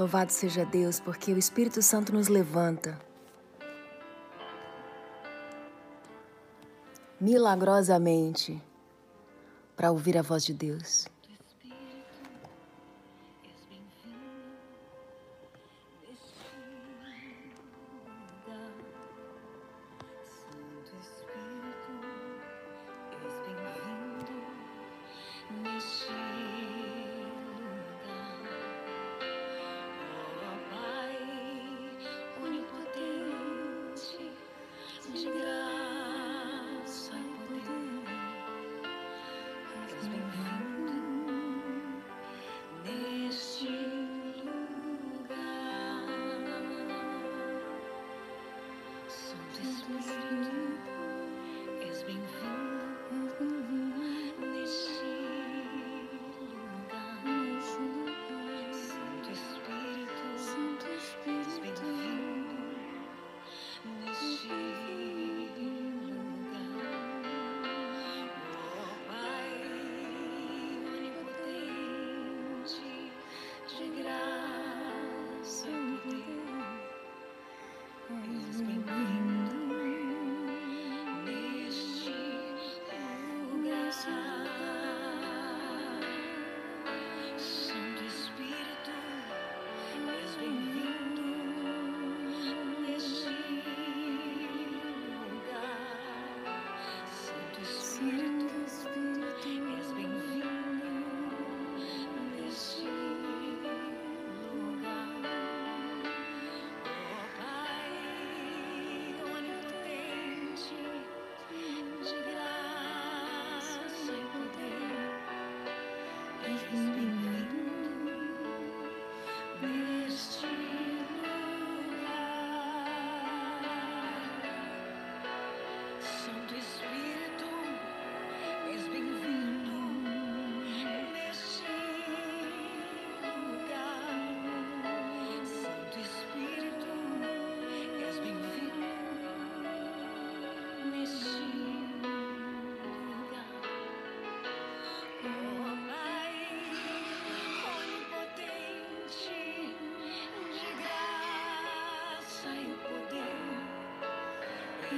Louvado seja Deus, porque o Espírito Santo nos levanta. Milagrosamente, para ouvir a voz de Deus.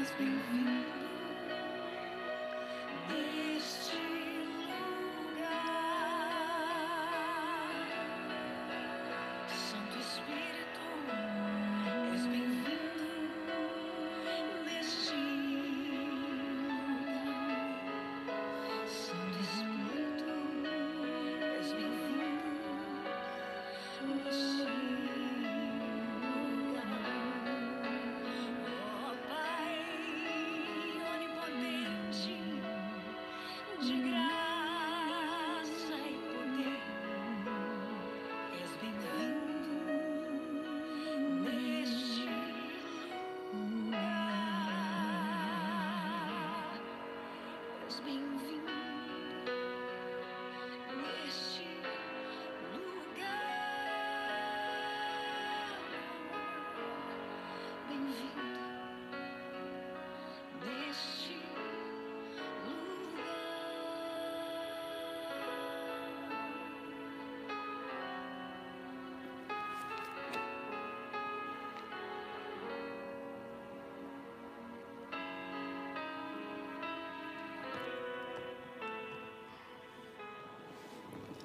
always be you.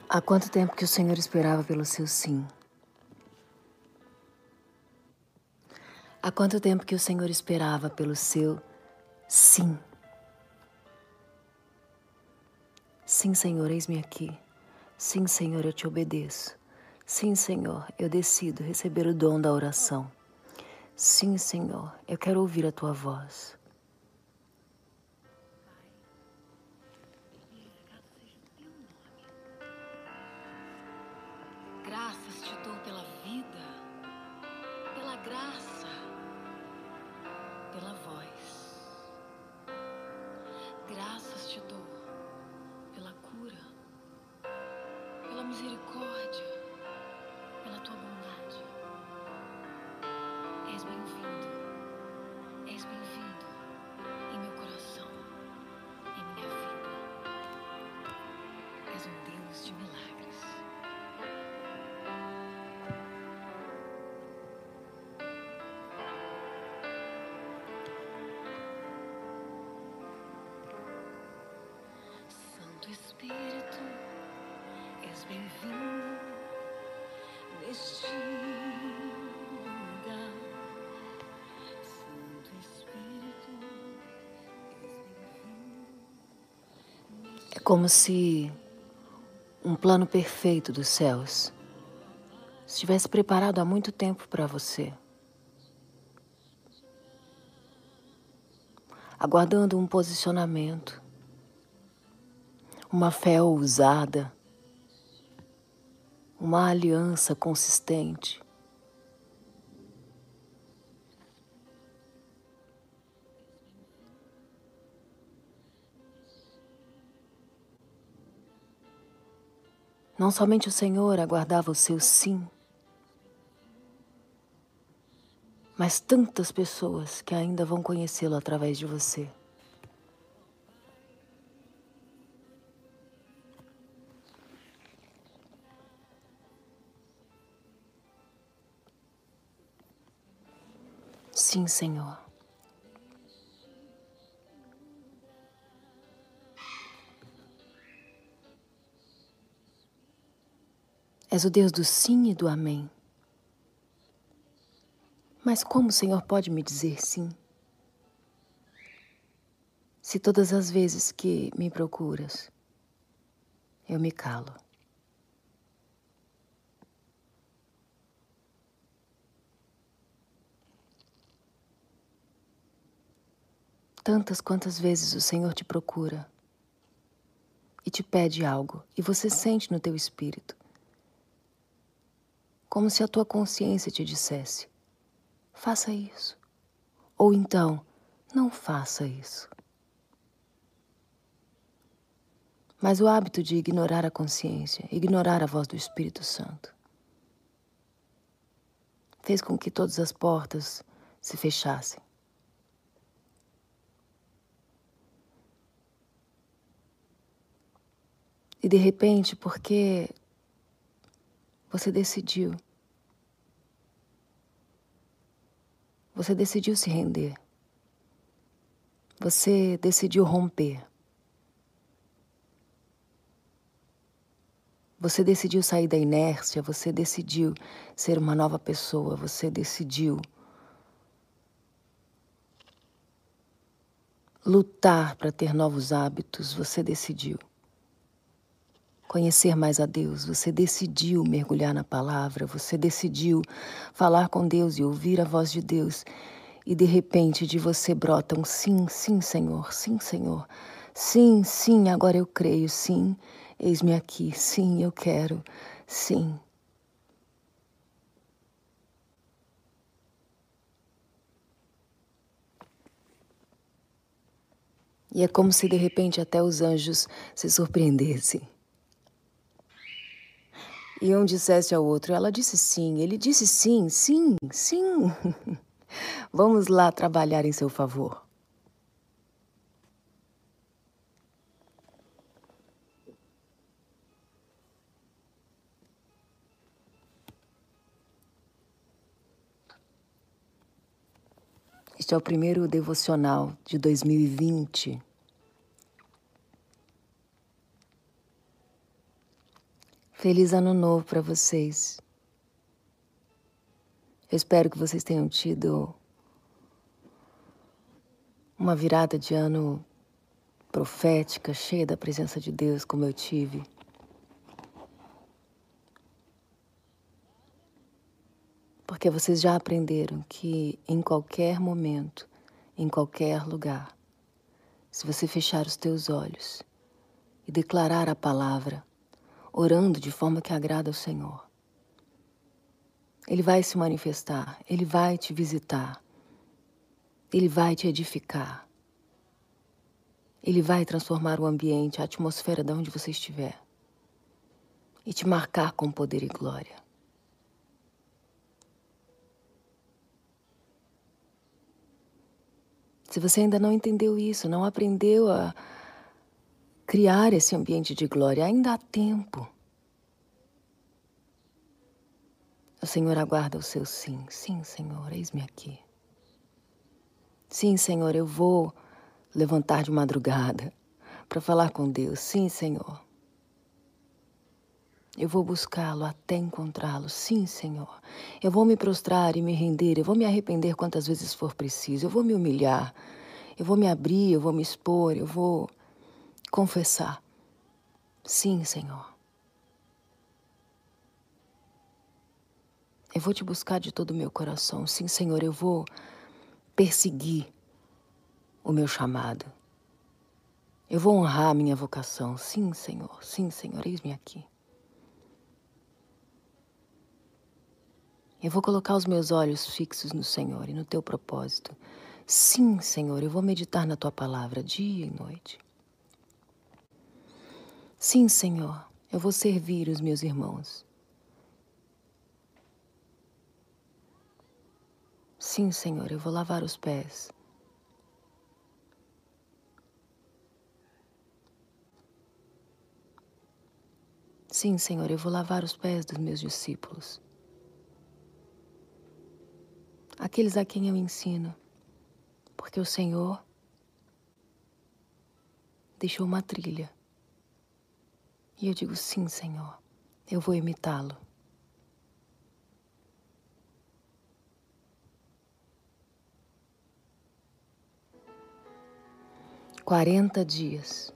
Há quanto tempo que o Senhor esperava pelo seu sim? Há quanto tempo que o Senhor esperava pelo seu sim? Sim, Senhor, eis-me aqui. Sim, Senhor, eu te obedeço. Sim, Senhor, eu decido receber o dom da oração. Sim, Senhor, eu quero ouvir a tua voz. misericórdia, pela tua bondade. És bem-vindo, és bem-vindo em meu coração, em minha vida. És um Deus de milagres. Como se um plano perfeito dos céus estivesse preparado há muito tempo para você. Aguardando um posicionamento, uma fé ousada, uma aliança consistente. Não somente o Senhor aguardava o seu sim, mas tantas pessoas que ainda vão conhecê-lo através de você. Sim, Senhor. És o Deus do sim e do amém. Mas como o Senhor pode me dizer sim? Se todas as vezes que me procuras, eu me calo. Tantas quantas vezes o Senhor te procura e te pede algo e você sente no teu espírito, como se a tua consciência te dissesse: faça isso. Ou então, não faça isso. Mas o hábito de ignorar a consciência, ignorar a voz do Espírito Santo, fez com que todas as portas se fechassem. E de repente, porque você decidiu Você decidiu se render. Você decidiu romper. Você decidiu sair da inércia, você decidiu ser uma nova pessoa, você decidiu lutar para ter novos hábitos, você decidiu conhecer mais a Deus, você decidiu mergulhar na palavra, você decidiu falar com Deus e ouvir a voz de Deus, e de repente de você brota um sim, sim, Senhor, sim, Senhor, sim, sim, agora eu creio, sim, eis-me aqui, sim, eu quero, sim. E é como se de repente até os anjos se surpreendessem. E um dissesse ao outro: Ela disse sim, ele disse sim, sim, sim. Vamos lá trabalhar em seu favor. Este é o primeiro devocional de 2020. Feliz ano novo para vocês. Eu espero que vocês tenham tido uma virada de ano profética, cheia da presença de Deus, como eu tive. Porque vocês já aprenderam que em qualquer momento, em qualquer lugar, se você fechar os teus olhos e declarar a palavra, orando de forma que agrada ao Senhor. Ele vai se manifestar, ele vai te visitar, ele vai te edificar, ele vai transformar o ambiente, a atmosfera de onde você estiver e te marcar com poder e glória. Se você ainda não entendeu isso, não aprendeu a criar esse ambiente de glória. Ainda há tempo. O Senhor aguarda o seu sim. Sim, Senhor, eis-me aqui. Sim, Senhor, eu vou levantar de madrugada para falar com Deus. Sim, Senhor. Eu vou buscá-lo até encontrá-lo. Sim, Senhor. Eu vou me prostrar e me render. Eu vou me arrepender quantas vezes for preciso. Eu vou me humilhar. Eu vou me abrir. Eu vou me expor. Eu vou confessar Sim, Senhor. Eu vou te buscar de todo o meu coração. Sim, Senhor, eu vou perseguir o meu chamado. Eu vou honrar a minha vocação. Sim, Senhor. Sim, Senhor, eis-me aqui. Eu vou colocar os meus olhos fixos no Senhor e no teu propósito. Sim, Senhor, eu vou meditar na tua palavra dia e noite. Sim, Senhor, eu vou servir os meus irmãos. Sim, Senhor, eu vou lavar os pés. Sim, Senhor, eu vou lavar os pés dos meus discípulos, aqueles a quem eu ensino, porque o Senhor deixou uma trilha e eu digo: sim, Senhor, eu vou imitá-lo. Quarenta dias.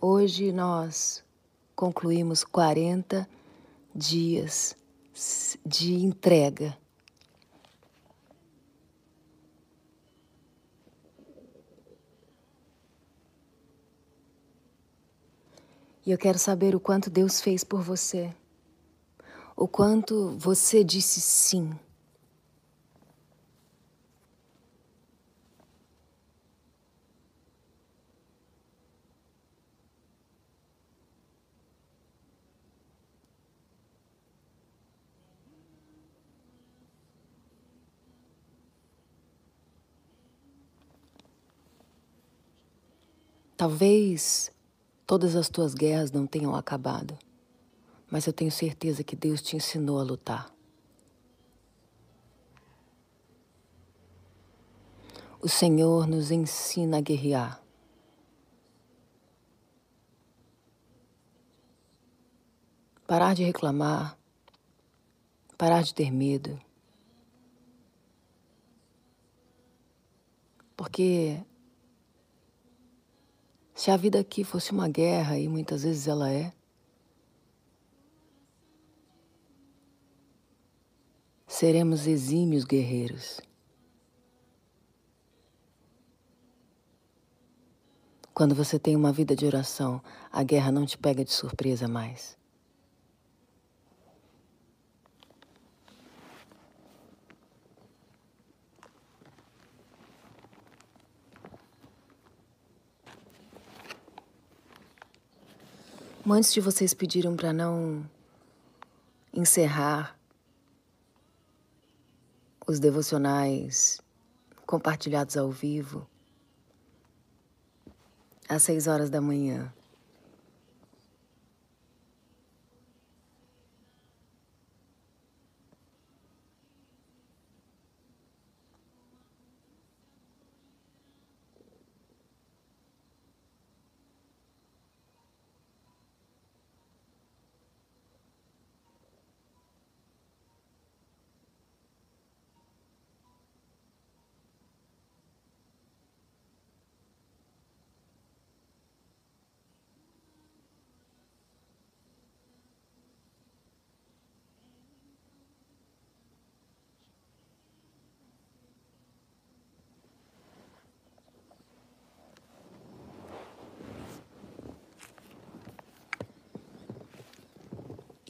Hoje nós concluímos quarenta dias de entrega E eu quero saber o quanto Deus fez por você. O quanto você disse sim. Talvez Todas as tuas guerras não tenham acabado, mas eu tenho certeza que Deus te ensinou a lutar. O Senhor nos ensina a guerrear. Parar de reclamar, parar de ter medo. Porque se a vida aqui fosse uma guerra, e muitas vezes ela é, seremos exímios guerreiros. Quando você tem uma vida de oração, a guerra não te pega de surpresa mais. Antes de vocês pediram para não encerrar os devocionais compartilhados ao vivo às seis horas da manhã.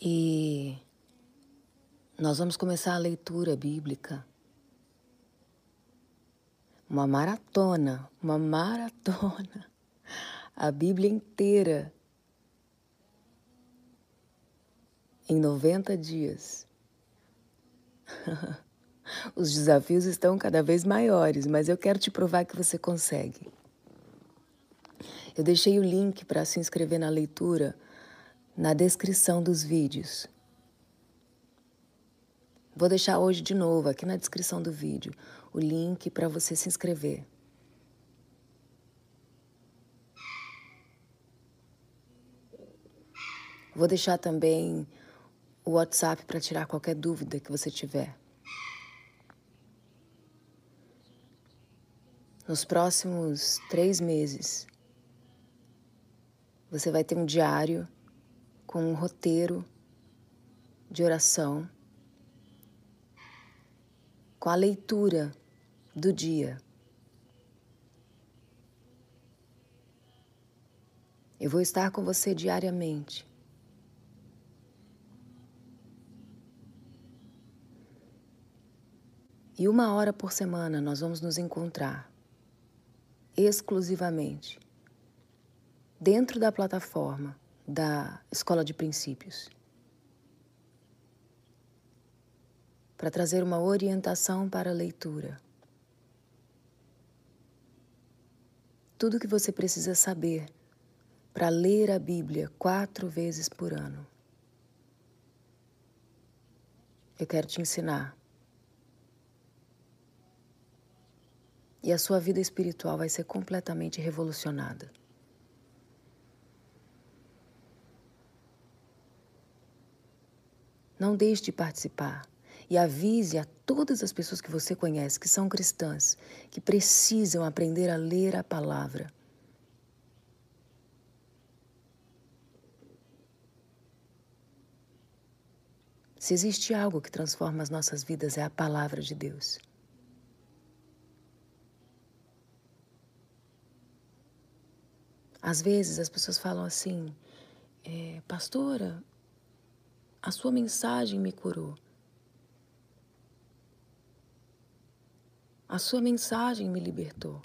E nós vamos começar a leitura bíblica. Uma maratona, uma maratona. A Bíblia inteira em 90 dias. Os desafios estão cada vez maiores, mas eu quero te provar que você consegue. Eu deixei o link para se inscrever na leitura na descrição dos vídeos. Vou deixar hoje de novo aqui na descrição do vídeo o link para você se inscrever. Vou deixar também o WhatsApp para tirar qualquer dúvida que você tiver. Nos próximos três meses, Você vai ter um diário com um roteiro de oração, com a leitura do dia. Eu vou estar com você diariamente. E uma hora por semana nós vamos nos encontrar exclusivamente dentro da plataforma da Escola de Princípios para trazer uma orientação para a leitura. Tudo que você precisa saber para ler a Bíblia quatro vezes por ano. Eu quero te ensinar. e a sua vida espiritual vai ser completamente revolucionada. Não deixe de participar e avise a todas as pessoas que você conhece que são cristãs, que precisam aprender a ler a palavra. Se existe algo que transforma as nossas vidas, é a palavra de Deus. Às vezes as pessoas falam assim, é, pastora, a sua mensagem me curou. A sua mensagem me libertou.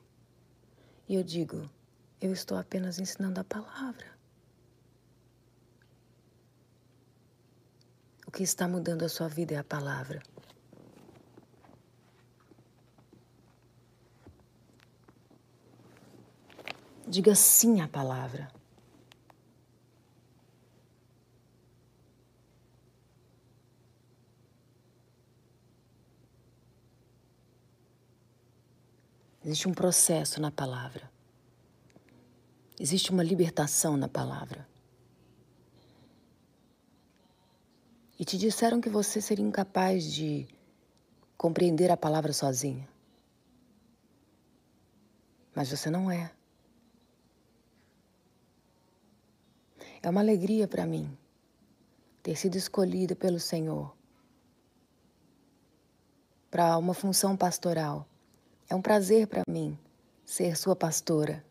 E eu digo, eu estou apenas ensinando a palavra. O que está mudando a sua vida é a palavra. Diga sim à palavra. Existe um processo na palavra. Existe uma libertação na palavra. E te disseram que você seria incapaz de compreender a palavra sozinha. Mas você não é. É uma alegria para mim ter sido escolhida pelo Senhor para uma função pastoral. É um prazer para mim ser sua pastora.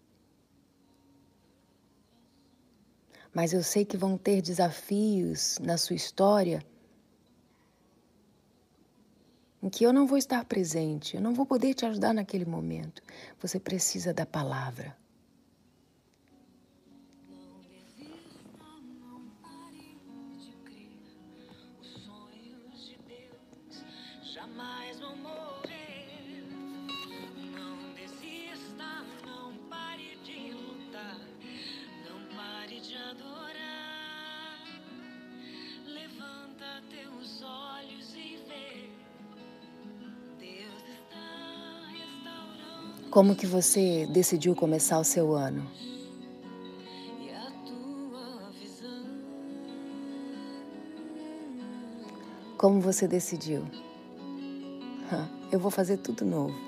Mas eu sei que vão ter desafios na sua história em que eu não vou estar presente, eu não vou poder te ajudar naquele momento. Você precisa da palavra. Como que você decidiu começar o seu ano? Como você decidiu? Eu vou fazer tudo novo.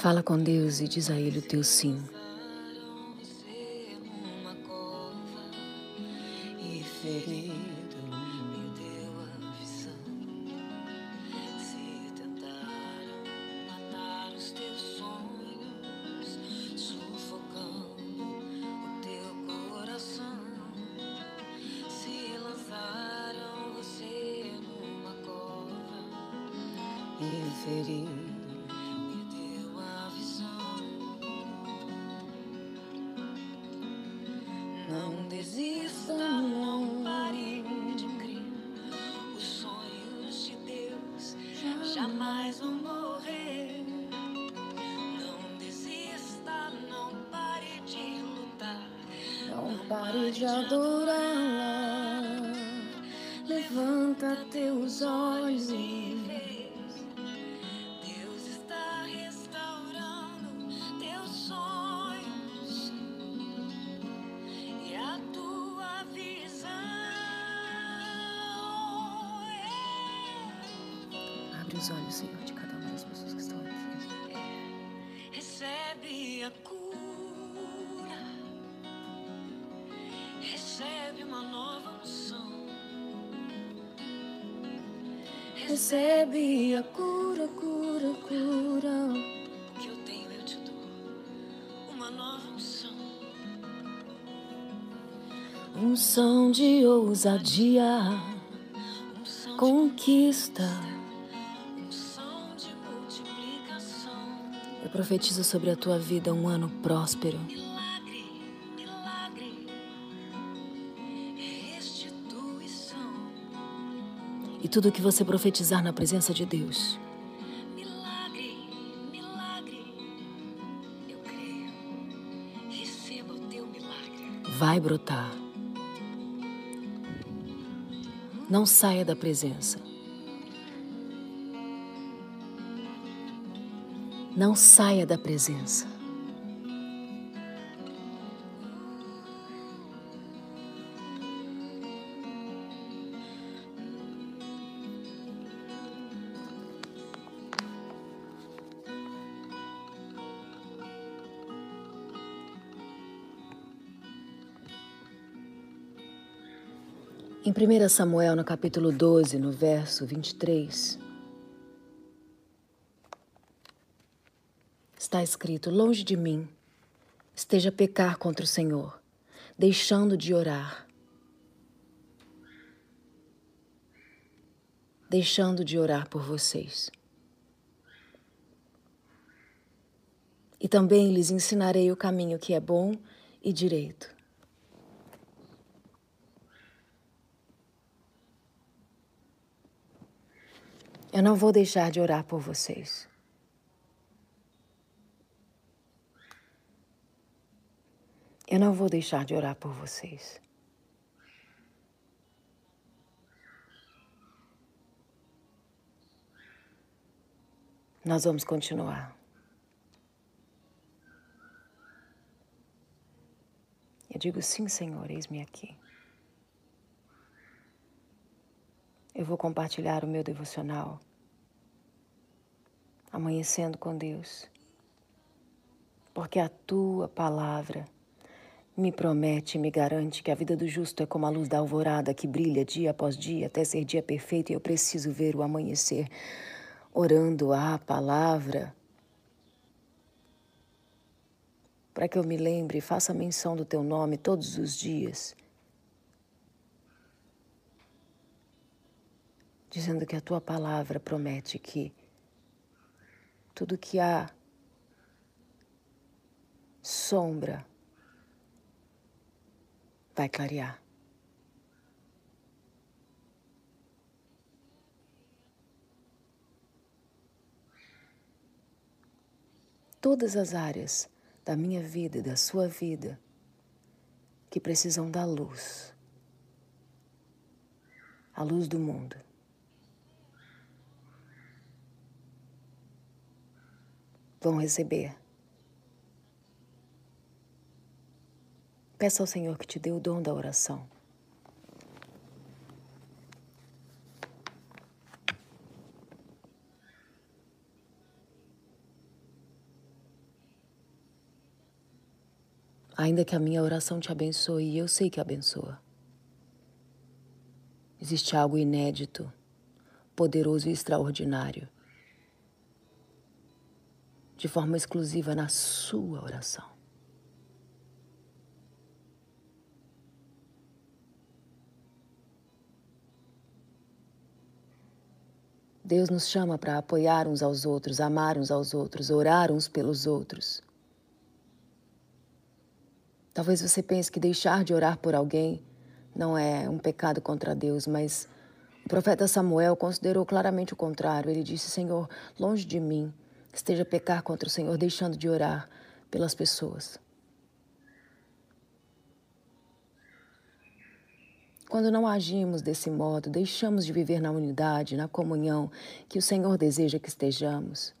Fala com Deus e diz a Ele o teu sim. Jamais vão morrer. Não desista, não pare de lutar. Não pare de adorá-la. Levanta teus olhos e os olhos, Senhor, de cada uma das pessoas que estão aqui. Recebe a cura, recebe uma nova unção. Recebe a cura, cura, cura. Eu tenho eu te dou, uma nova unção. Unção de ousadia, conquista. Eu profetizo sobre a tua vida um ano próspero. E tudo que você profetizar na presença de Deus o vai brotar. Não saia da presença. Não saia da presença. Em 1 Samuel, no capítulo 12, no verso 23, está escrito: Longe de mim esteja pecar contra o Senhor, deixando de orar. Deixando de orar por vocês. E também lhes ensinarei o caminho que é bom e direito. Eu não vou deixar de orar por vocês. Eu não vou deixar de orar por vocês. Nós vamos continuar. Eu digo sim, Senhor, eis-me aqui. Eu vou compartilhar o meu devocional. Amanhecendo com Deus. Porque a tua palavra me promete e me garante que a vida do justo é como a luz da alvorada que brilha dia após dia até ser dia perfeito e eu preciso ver o amanhecer orando a palavra. Para que eu me lembre e faça menção do teu nome todos os dias. dizendo que a tua palavra promete que tudo que há sombra vai clarear. Todas as áreas da minha vida e da sua vida que precisam da luz, a luz do mundo. vão receber. Peça ao Senhor que te dê o dom da oração. Ainda que a minha oração te abençoe, e eu sei que abençoa. Existe algo inédito, poderoso e extraordinário de forma exclusiva na sua oração. Deus nos chama para apoiar uns aos outros, amar uns aos outros, orar uns pelos outros. Talvez você pense que deixar de orar por alguém não é um pecado contra Deus, mas o profeta Samuel considerou claramente o contrário. Ele disse: Senhor, longe de mim esteja pecar contra o Senhor, deixando de orar pelas pessoas. Quando não agimos desse modo, deixamos de viver na unidade, na comunhão que o Senhor deseja que estejamos.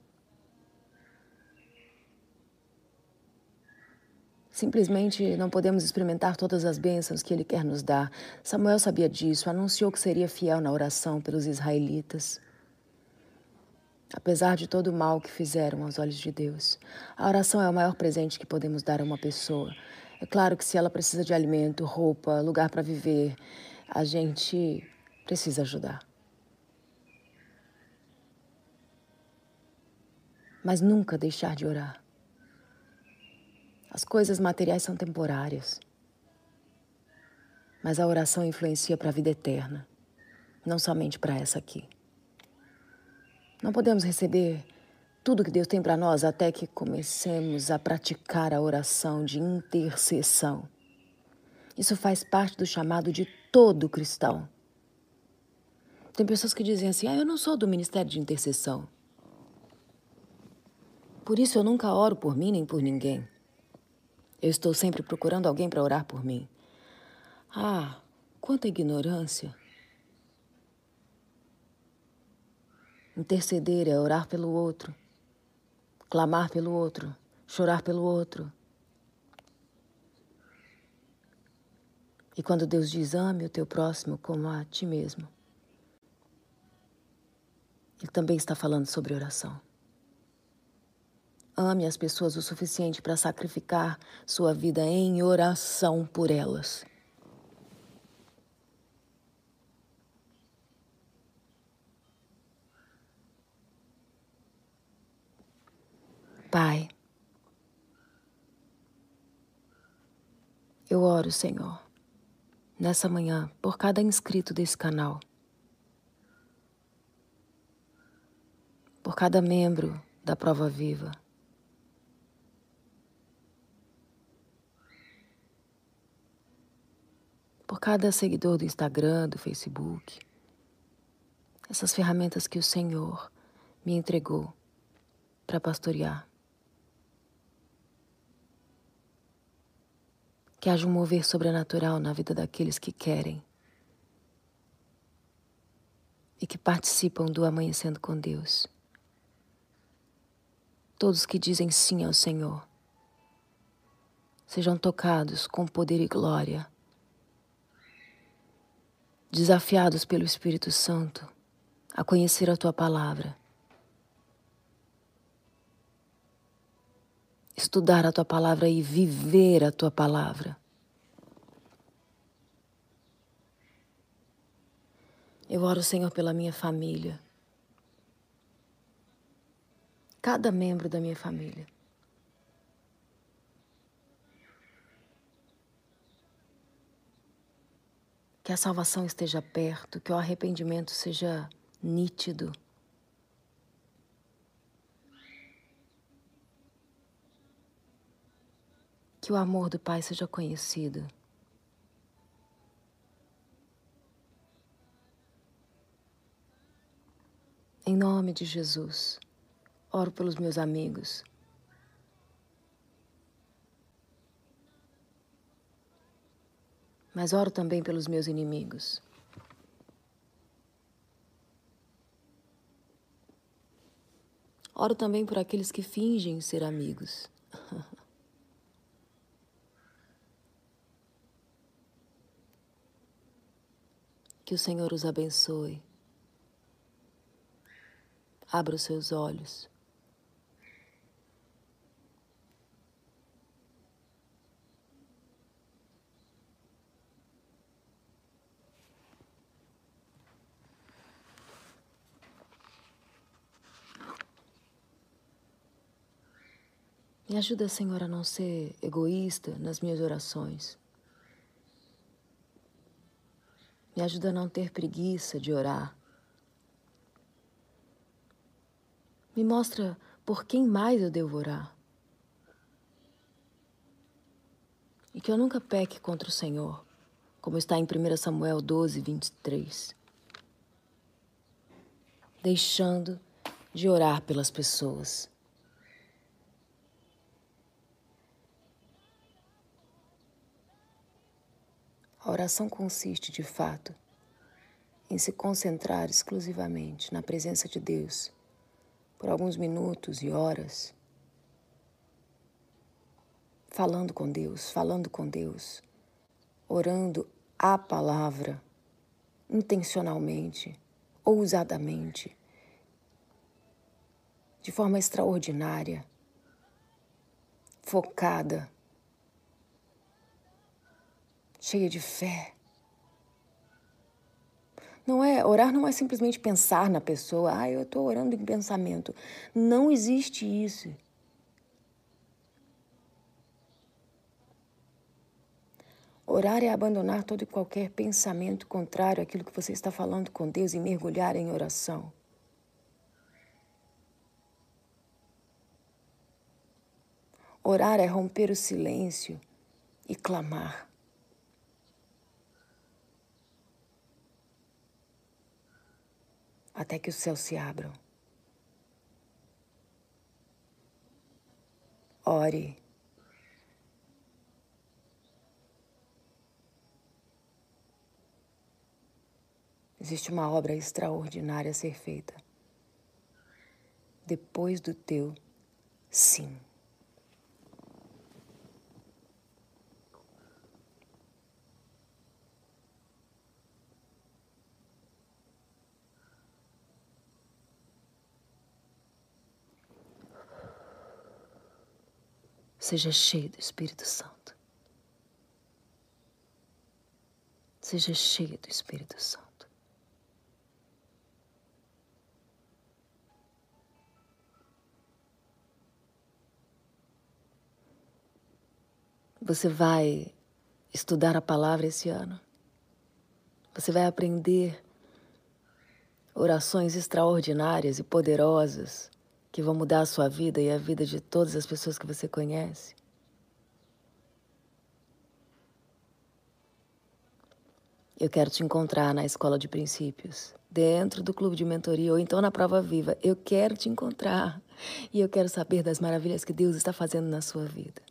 Simplesmente não podemos experimentar todas as bênçãos que Ele quer nos dar. Samuel sabia disso, anunciou que seria fiel na oração pelos israelitas. Apesar de todo o mal que fizeram aos olhos de Deus, a oração é o maior presente que podemos dar a uma pessoa. É claro que se ela precisa de alimento, roupa, lugar para viver, a gente precisa ajudar. Mas nunca deixar de orar. As coisas materiais são temporárias. Mas a oração influencia para a vida eterna, não somente para essa aqui. Não podemos receber tudo que Deus tem para nós até que comecemos a praticar a oração de intercessão. Isso faz parte do chamado de todo cristão. Tem pessoas que dizem assim: ah, eu não sou do ministério de intercessão. Por isso eu nunca oro por mim nem por ninguém. Eu estou sempre procurando alguém para orar por mim. Ah, quanta ignorância! Interceder é orar pelo outro, clamar pelo outro, chorar pelo outro. E quando Deus diz ame o teu próximo como a ti mesmo, Ele também está falando sobre oração. Ame as pessoas o suficiente para sacrificar sua vida em oração por elas. Pai, eu oro, Senhor, nessa manhã por cada inscrito desse canal, por cada membro da Prova Viva. por cada seguidor do Instagram, do Facebook. Essas ferramentas que o Senhor me entregou para pastorear. Que haja um mover sobrenatural na vida daqueles que querem. E que participam do amanhecendo com Deus. Todos que dizem sim ao Senhor. Sejam tocados com poder e glória. Desafiados pelo Espírito Santo a conhecer a tua palavra, estudar a tua palavra e viver a tua palavra. Eu oro, Senhor, pela minha família, cada membro da minha família. que a salvação esteja perto, que o arrependimento seja nítido. Que o amor do Pai seja conhecido. Em nome de Jesus, oro pelos meus amigos, mas oro também pelos meus inimigos. Oro também por aqueles que fingem ser amigos. que o Senhor os abençoe. Abra os seus olhos. Me ajuda, Senhor, a não ser egoísta nas minhas orações. Me ajuda a não ter preguiça de orar. Me mostra por quem mais eu devo orar. E que eu nunca peque contra o Senhor, como está em 1 Samuel 12, 23. Deixando de orar pelas pessoas. A oração consiste, de fato, em se concentrar exclusivamente na presença de Deus por alguns minutos e horas, falando com Deus, falando com Deus, orando a palavra intencionalmente, ousadamente, de forma extraordinária, focada, cheia de fé. Não é orar não é simplesmente pensar na pessoa, ah, eu estou orando em pensamento. Não existe isso. Orar é abandonar todo e qualquer pensamento contrário àquilo que você está falando com Deus e mergulhar em oração. Orar é romper o silêncio e clamar. Até que os céus se abram. Ore. Existe uma obra extraordinária a ser feita. Depois do teu sim. Seja cheio do Espírito Santo. Seja cheio do Espírito Santo. Você vai estudar a palavra esse ano. Você vai aprender orações extraordinárias e poderosas que vão mudar a sua vida e a vida de todas as pessoas que você conhece. Eu quero te encontrar na escola de princípios, dentro do clube de mentoria ou então na prova viva. Eu quero te encontrar e eu quero saber das maravilhas que Deus está fazendo na sua vida.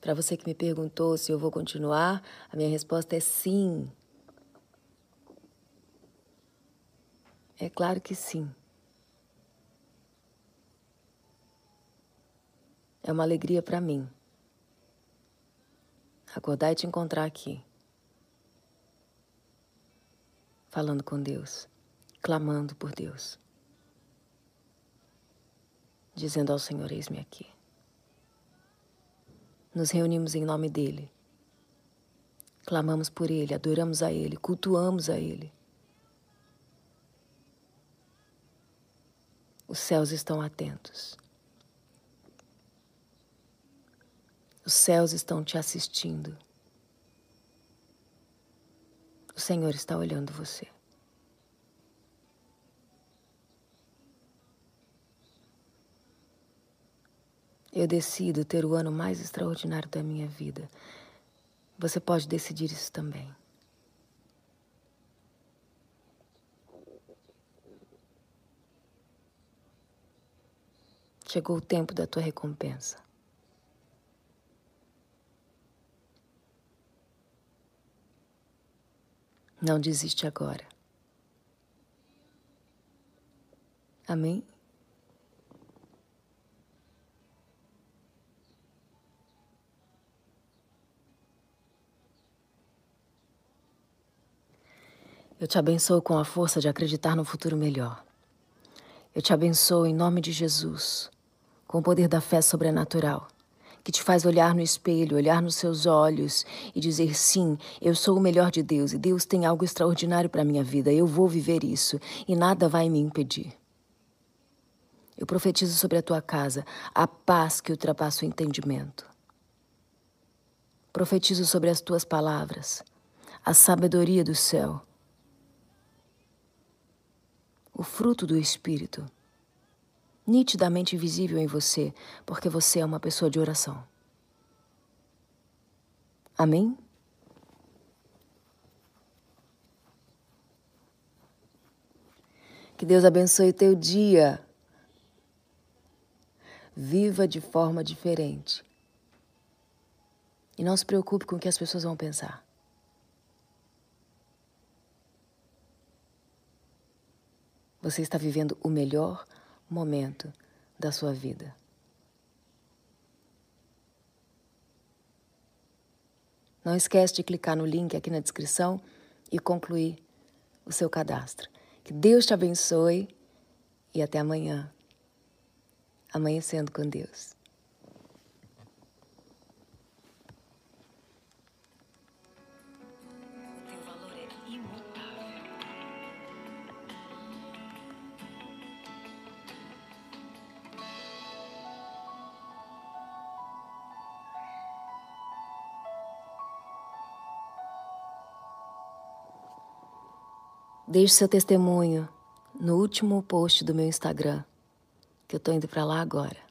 Para você que me perguntou se eu vou continuar, a minha resposta é sim. É claro que sim. É uma alegria para mim acordar e te encontrar aqui, falando com Deus, clamando por Deus, dizendo ao Senhor: Eis-me aqui. Nos reunimos em nome dEle, clamamos por Ele, adoramos a Ele, cultuamos a Ele. Os céus estão atentos. Os céus estão te assistindo. O Senhor está olhando você. Eu decido ter o ano mais extraordinário da minha vida. Você pode decidir isso também. Chegou o tempo da tua recompensa. Não desiste agora. Amém? Eu te abençoo com a força de acreditar no futuro melhor. Eu te abençoo em nome de Jesus com o poder da fé sobrenatural, que te faz olhar no espelho, olhar nos seus olhos e dizer: sim, eu sou o melhor de Deus e Deus tem algo extraordinário para a minha vida. Eu vou viver isso e nada vai me impedir. Eu profetizo sobre a tua casa a paz que ultrapassa o entendimento. Profetizo sobre as tuas palavras a sabedoria do céu. o fruto do Espírito, nitidamente visível em você, porque você é uma pessoa de oração. Amém? Que Deus abençoe o teu dia. Viva de forma diferente. E não se preocupe com o que as pessoas vão pensar. Você está vivendo o melhor momento da sua vida. Não esquece de clicar no link aqui na descrição e concluir o seu cadastro. Que Deus te abençoe e até amanhã. Amanhecendo com Deus. Deixe seu testemunho no último post do meu Instagram, que eu tô indo para lá agora.